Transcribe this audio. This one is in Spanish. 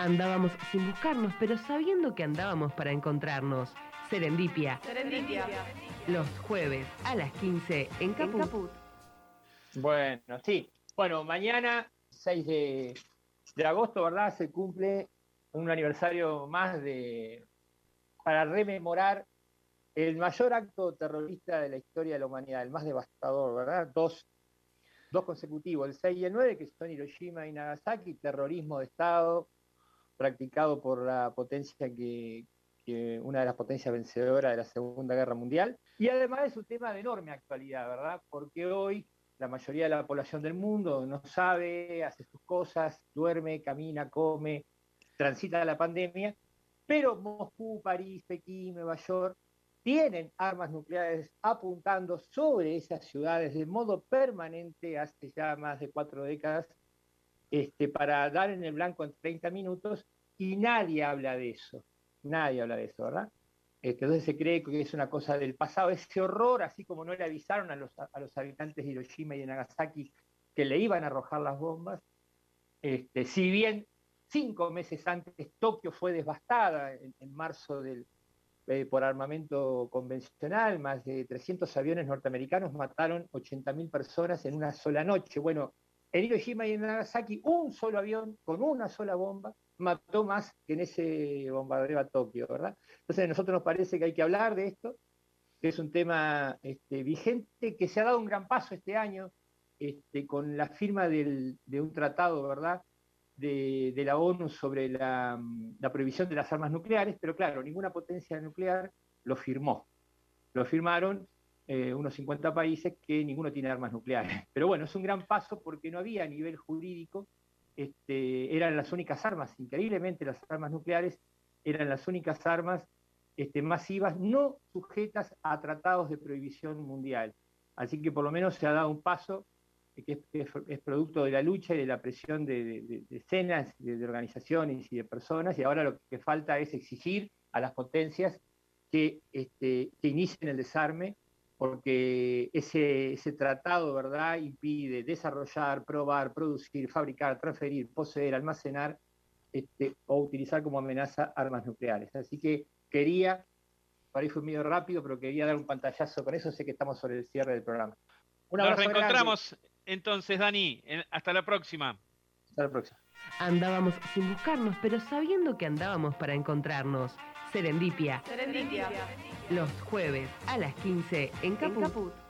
Andábamos sin buscarnos, pero sabiendo que andábamos para encontrarnos. Serendipia. Serendipia. Los jueves a las 15 en Caput. Bueno, sí. Bueno, mañana, 6 de, de agosto, ¿verdad? Se cumple un aniversario más de para rememorar el mayor acto terrorista de la historia de la humanidad, el más devastador, ¿verdad? Dos, dos consecutivos, el 6 y el 9, que son Hiroshima y Nagasaki, terrorismo de Estado practicado por la potencia que, que una de las potencias vencedoras de la Segunda Guerra Mundial. Y además es un tema de enorme actualidad, ¿verdad? Porque hoy la mayoría de la población del mundo no sabe, hace sus cosas, duerme, camina, come, transita la pandemia, pero Moscú, París, Pekín, Nueva York tienen armas nucleares apuntando sobre esas ciudades de modo permanente hace ya más de cuatro décadas este, para dar en el blanco en 30 minutos y nadie habla de eso, nadie habla de eso, ¿verdad? Este, entonces se cree que es una cosa del pasado, ese horror, así como no le avisaron a los, a los habitantes de Hiroshima y de Nagasaki que le iban a arrojar las bombas, este, si bien cinco meses antes Tokio fue devastada en marzo del, eh, por armamento convencional, más de 300 aviones norteamericanos mataron 80.000 personas en una sola noche. Bueno, en Hiroshima y en Nagasaki, un solo avión con una sola bomba mató más que en ese bombardeo a Tokio, ¿verdad? Entonces a nosotros nos parece que hay que hablar de esto, que es un tema este, vigente, que se ha dado un gran paso este año este, con la firma de un tratado, ¿verdad?, de, la ONU sobre la, prohibición de las armas nucleares, pero claro, ninguna potencia nuclear lo firmó. Lo firmaron eh, unos 50 países que ninguno tiene armas nucleares. Pero bueno, es un gran paso porque no había a nivel jurídico, este, eran las únicas armas, increíblemente las armas nucleares eran las únicas armas este, masivas no sujetas a tratados de prohibición mundial. Así que por lo menos se ha dado un paso que es, producto de la lucha y de la presión de, escenas, de, organizaciones y de personas, y ahora lo que falta es exigir a las potencias que, este, que inicien el desarme, porque ese, ese tratado ¿verdad? impide desarrollar, probar, producir, fabricar, transferir, poseer, almacenar este, o utilizar como amenaza armas nucleares. Así que quería, para ahí fue medio rápido, pero quería dar un pantallazo con eso, sé que estamos sobre el cierre del programa. Nos reencontramos entonces, Dani, hasta la próxima. Hasta la próxima. Andábamos sin buscarnos, pero sabiendo que andábamos para encontrarnos. Serendipia. Serendipia. Los jueves a las 15 en Caput.